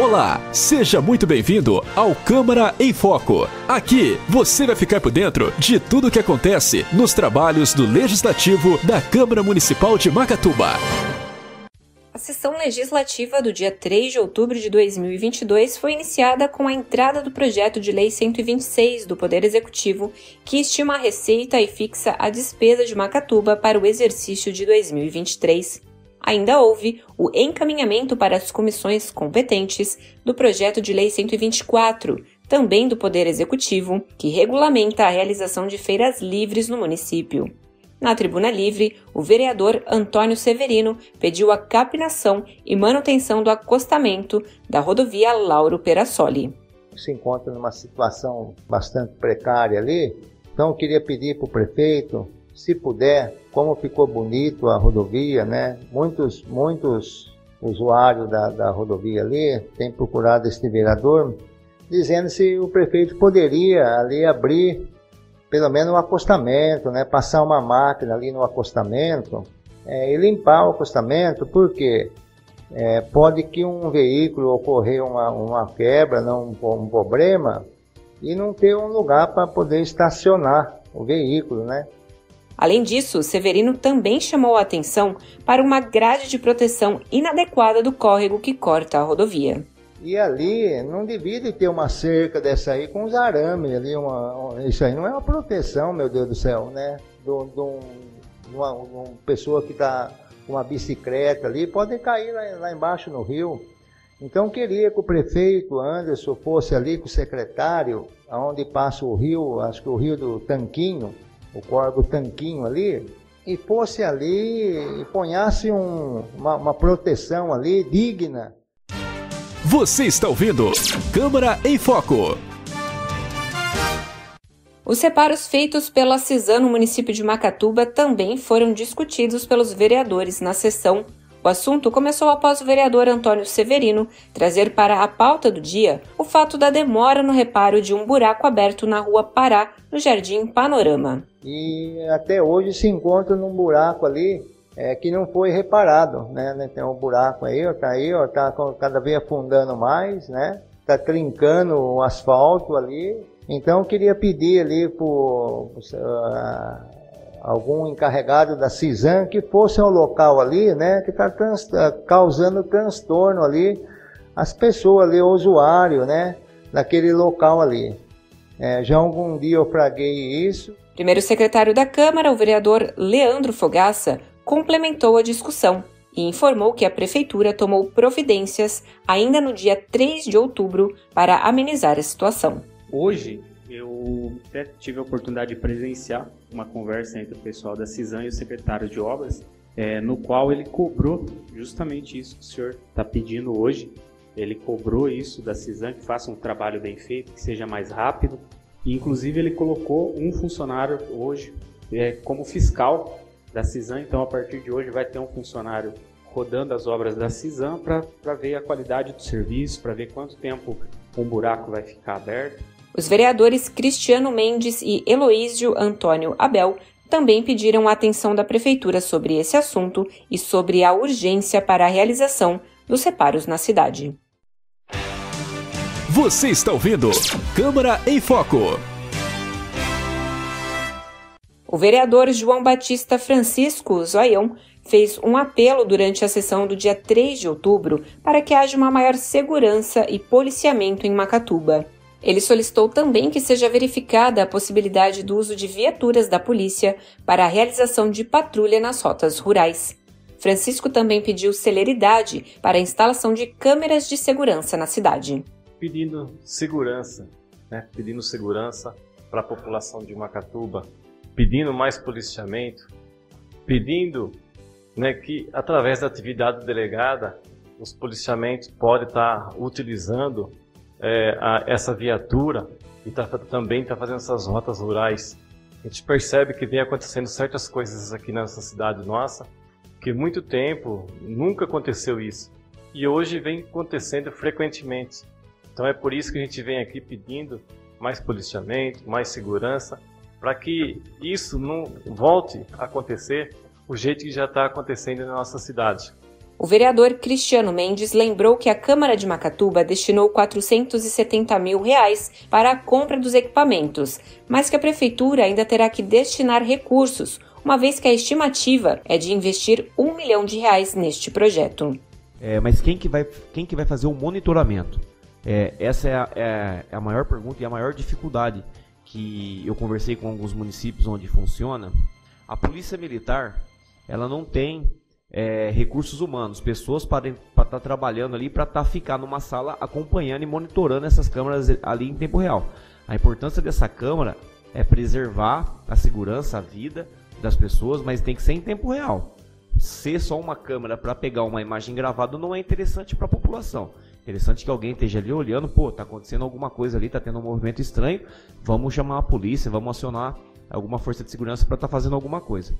Olá, seja muito bem-vindo ao Câmara em Foco. Aqui você vai ficar por dentro de tudo o que acontece nos trabalhos do Legislativo da Câmara Municipal de Macatuba. A sessão legislativa do dia 3 de outubro de 2022 foi iniciada com a entrada do projeto de lei 126 do Poder Executivo, que estima a receita e fixa a despesa de Macatuba para o exercício de 2023. Ainda houve o encaminhamento para as comissões competentes do projeto de lei 124, também do Poder Executivo, que regulamenta a realização de feiras livres no município. Na tribuna livre, o vereador Antônio Severino pediu a capinação e manutenção do acostamento da rodovia Lauro Perassoli. Se encontra numa situação bastante precária ali, então eu queria pedir para o prefeito se puder, como ficou bonito a rodovia, né? Muitos, muitos usuários da, da rodovia ali têm procurado este vereador, dizendo se o prefeito poderia ali abrir pelo menos um acostamento, né? Passar uma máquina ali no acostamento é, e limpar o acostamento, porque é, pode que um veículo ocorrer uma, uma quebra, não um, problema, e não ter um lugar para poder estacionar o veículo, né? Além disso, Severino também chamou a atenção para uma grade de proteção inadequada do córrego que corta a rodovia. E ali não devia ter uma cerca dessa aí com os arames ali, uma, isso aí não é uma proteção, meu Deus do céu, né? De uma, uma, pessoa que está com uma bicicleta ali, pode cair lá, lá embaixo no rio. Então queria que o prefeito Anderson fosse ali com o secretário, aonde passa o rio, acho que o rio do Tanquinho, o corvo tanquinho ali, e fosse ali e ponhasse um, uma, uma proteção ali digna. Você está ouvindo Câmara em Foco. Os separos feitos pela CISAN no município de Macatuba também foram discutidos pelos vereadores na sessão o assunto começou após o vereador Antônio Severino trazer para a pauta do dia o fato da demora no reparo de um buraco aberto na rua Pará, no Jardim Panorama. E até hoje se encontra num buraco ali é, que não foi reparado, né? Tem um buraco aí, ó, tá aí, ó, tá cada vez afundando mais, né? Tá trincando o asfalto ali. Então queria pedir ali por uh, algum encarregado da CISAM que fosse ao local ali, né, que está trans, tá causando transtorno ali as pessoas ali, o usuário, né, daquele local ali. É, já algum dia eu fraguei isso. Primeiro secretário da Câmara, o vereador Leandro Fogaça, complementou a discussão e informou que a prefeitura tomou providências ainda no dia 3 de outubro para amenizar a situação. Hoje, eu até tive a oportunidade de presenciar uma conversa entre o pessoal da CISAM e o secretário de obras, é, no qual ele cobrou justamente isso que o senhor está pedindo hoje. Ele cobrou isso da CISAM, que faça um trabalho bem feito, que seja mais rápido. Inclusive, ele colocou um funcionário hoje é, como fiscal da CISAM. Então, a partir de hoje, vai ter um funcionário rodando as obras da CISAM para ver a qualidade do serviço, para ver quanto tempo um buraco vai ficar aberto. Os vereadores Cristiano Mendes e Heloísio Antônio Abel também pediram a atenção da Prefeitura sobre esse assunto e sobre a urgência para a realização dos reparos na cidade. Você está ouvindo Câmara em Foco. O vereador João Batista Francisco Zoião fez um apelo durante a sessão do dia 3 de outubro para que haja uma maior segurança e policiamento em Macatuba. Ele solicitou também que seja verificada a possibilidade do uso de viaturas da polícia para a realização de patrulha nas rotas rurais. Francisco também pediu celeridade para a instalação de câmeras de segurança na cidade. Pedindo segurança, né? pedindo segurança para a população de Macatuba, pedindo mais policiamento, pedindo né, que através da atividade delegada os policiamentos podem estar utilizando é, a, essa viatura e tá, também está fazendo essas rotas rurais. A gente percebe que vem acontecendo certas coisas aqui nessa cidade nossa, que muito tempo nunca aconteceu isso. E hoje vem acontecendo frequentemente. Então é por isso que a gente vem aqui pedindo mais policiamento, mais segurança, para que isso não volte a acontecer o jeito que já está acontecendo na nossa cidade. O vereador Cristiano Mendes lembrou que a Câmara de Macatuba destinou 470 mil reais para a compra dos equipamentos, mas que a Prefeitura ainda terá que destinar recursos, uma vez que a estimativa é de investir um milhão de reais neste projeto. É, mas quem que, vai, quem que vai fazer o monitoramento? É, essa é a, é, é a maior pergunta e a maior dificuldade que eu conversei com alguns municípios onde funciona. A polícia militar, ela não tem é, recursos humanos, pessoas para estar tá trabalhando ali para tá, ficar numa sala acompanhando e monitorando essas câmeras ali em tempo real. A importância dessa câmera é preservar a segurança, a vida das pessoas, mas tem que ser em tempo real. Ser só uma câmera para pegar uma imagem gravada não é interessante para a população. Interessante que alguém esteja ali olhando, pô, tá acontecendo alguma coisa ali, tá tendo um movimento estranho, vamos chamar a polícia, vamos acionar alguma força de segurança para estar tá fazendo alguma coisa.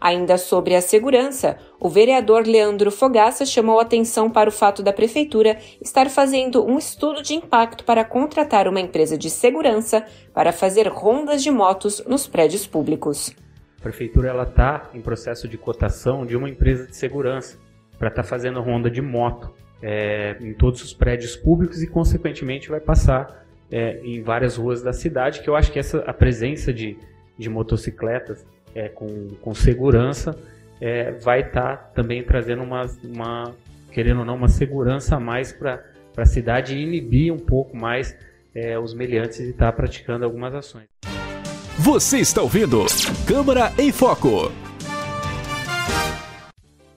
Ainda sobre a segurança, o vereador Leandro Fogaça chamou atenção para o fato da prefeitura estar fazendo um estudo de impacto para contratar uma empresa de segurança para fazer rondas de motos nos prédios públicos. A prefeitura ela está em processo de cotação de uma empresa de segurança para estar tá fazendo ronda de moto é, em todos os prédios públicos e, consequentemente, vai passar é, em várias ruas da cidade. Que eu acho que essa a presença de, de motocicletas é, com, com segurança, é, vai estar tá também trazendo uma, uma, querendo ou não, uma segurança a mais para a cidade e inibir um pouco mais é, os meliantes e estar tá praticando algumas ações. Você está ouvindo Câmara em Foco.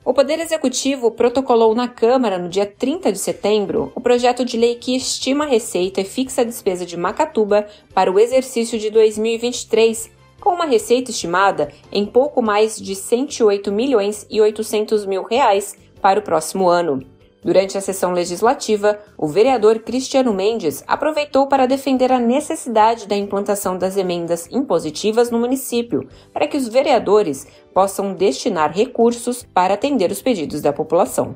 O Poder Executivo protocolou na Câmara, no dia 30 de setembro, o projeto de lei que estima a receita e fixa a despesa de Macatuba para o exercício de 2023 com uma receita estimada em pouco mais de 108 milhões e 800 mil reais para o próximo ano. Durante a sessão legislativa, o vereador Cristiano Mendes aproveitou para defender a necessidade da implantação das emendas impositivas no município, para que os vereadores possam destinar recursos para atender os pedidos da população.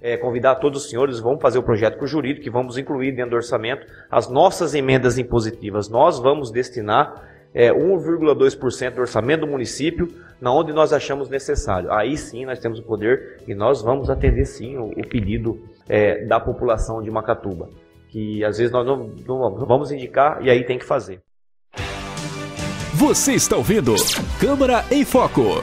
É, convidar todos os senhores, vamos fazer o projeto para o jurídico que vamos incluir dentro do orçamento as nossas emendas impositivas. Nós vamos destinar é, 1,2% do orçamento do município, na onde nós achamos necessário. Aí sim nós temos o poder e nós vamos atender sim o, o pedido é, da população de Macatuba, que às vezes nós não, não vamos indicar e aí tem que fazer. Você está ouvindo Câmara em Foco.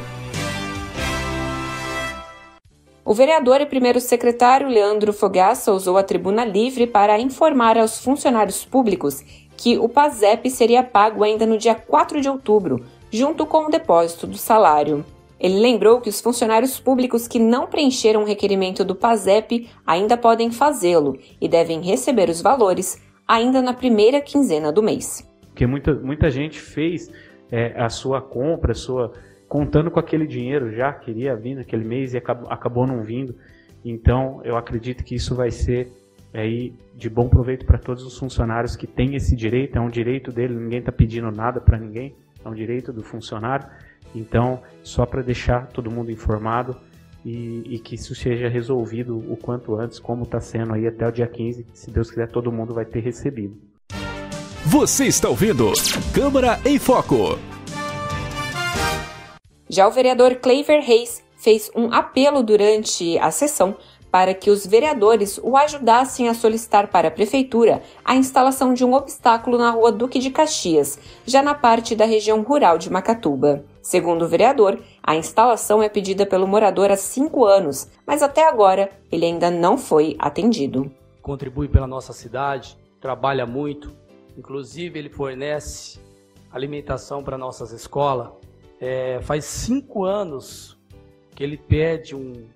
O vereador e primeiro secretário Leandro Fogaça usou a tribuna livre para informar aos funcionários públicos que o PASEP seria pago ainda no dia 4 de outubro, junto com o depósito do salário. Ele lembrou que os funcionários públicos que não preencheram o requerimento do PASEP ainda podem fazê-lo e devem receber os valores ainda na primeira quinzena do mês. Porque muita, muita gente fez é, a sua compra, a sua contando com aquele dinheiro já, queria vir naquele mês e acabou, acabou não vindo. Então, eu acredito que isso vai ser aí de bom proveito para todos os funcionários que têm esse direito, é um direito dele, ninguém está pedindo nada para ninguém, é um direito do funcionário. Então, só para deixar todo mundo informado e, e, que isso seja resolvido o quanto antes, como está sendo aí até o dia 15, se Deus quiser, todo mundo vai ter recebido. Você está ouvindo Câmara em Foco. Já o vereador Cleiver Reis fez um apelo durante a sessão para que os vereadores o ajudassem a solicitar para a Prefeitura a instalação de um obstáculo na rua Duque de Caxias, já na parte da região rural de Macatuba. Segundo o vereador, a instalação é pedida pelo morador há cinco anos, mas até agora ele ainda não foi atendido. Contribui pela nossa cidade, trabalha muito, inclusive ele fornece alimentação para nossas escolas. É, faz cinco anos que ele pede um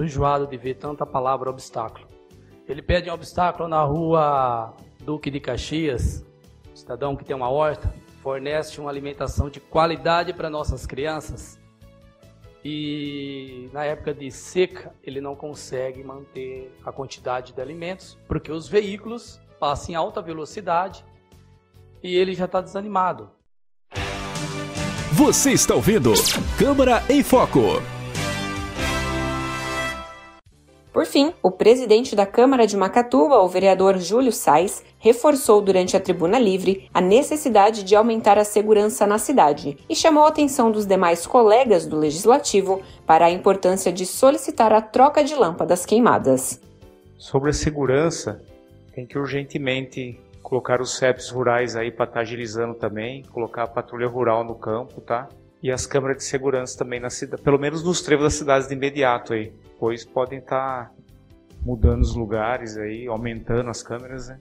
Estou enjoado de ver tanta palavra obstáculo. Ele pede um obstáculo na rua Duque de Caxias, cidadão que tem uma horta, fornece uma alimentação de qualidade para nossas crianças. E na época de seca, ele não consegue manter a quantidade de alimentos, porque os veículos passam em alta velocidade e ele já está desanimado. Você está ouvindo Câmara em Foco. Por fim, o presidente da Câmara de Macatuba, o vereador Júlio Sais, reforçou durante a tribuna livre a necessidade de aumentar a segurança na cidade e chamou a atenção dos demais colegas do legislativo para a importância de solicitar a troca de lâmpadas queimadas. Sobre a segurança, tem que urgentemente colocar os CEPs rurais aí para estar tá agilizando também, colocar a patrulha rural no campo, tá? E as câmeras de segurança também na cidade, pelo menos nos trevos das cidades de imediato aí. Pois podem estar tá mudando os lugares aí, aumentando as câmeras, né?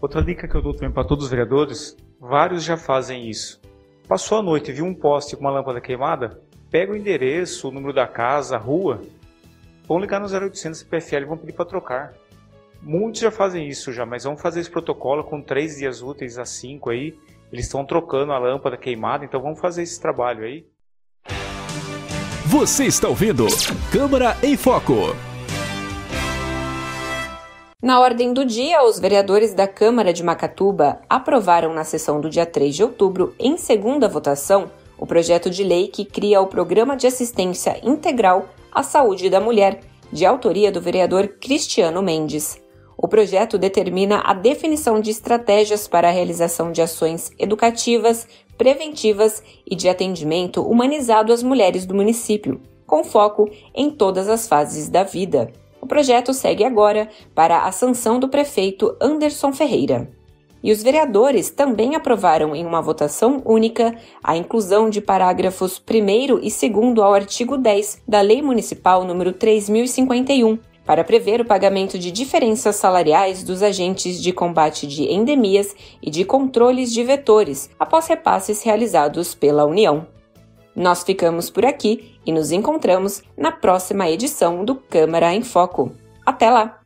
Outra dica que eu dou também para todos os vereadores, vários já fazem isso. Passou a noite, viu um poste com uma lâmpada queimada? Pega o endereço, o número da casa, a rua, vão ligar no 0800 CPFL e vão pedir para trocar. Muitos já fazem isso já, mas vamos fazer esse protocolo com três dias úteis a cinco aí. Eles estão trocando a lâmpada queimada, então vamos fazer esse trabalho aí. Você está ouvindo Câmara em Foco. Na ordem do dia, os vereadores da Câmara de Macatuba aprovaram na sessão do dia 3 de outubro, em segunda votação, o projeto de lei que cria o Programa de Assistência Integral à Saúde da Mulher, de autoria do vereador Cristiano Mendes. O projeto determina a definição de estratégias para a realização de ações educativas, preventivas e de atendimento humanizado às mulheres do município, com foco em todas as fases da vida. O projeto segue agora para a sanção do prefeito Anderson Ferreira. E os vereadores também aprovaram em uma votação única a inclusão de parágrafos 1 e 2 ao artigo 10 da Lei Municipal número 3051, para prever o pagamento de diferenças salariais dos agentes de combate de endemias e de controles de vetores após repasses realizados pela União. Nós ficamos por aqui e nos encontramos na próxima edição do Câmara em Foco. Até lá!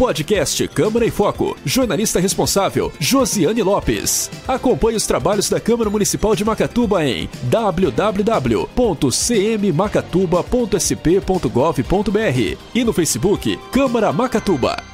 Podcast Câmara em Foco. Jornalista responsável, Josiane Lopes. Acompanhe os trabalhos da Câmara Municipal de Macatuba em www.cmmacatuba.sp.gov.br e no Facebook Câmara Macatuba.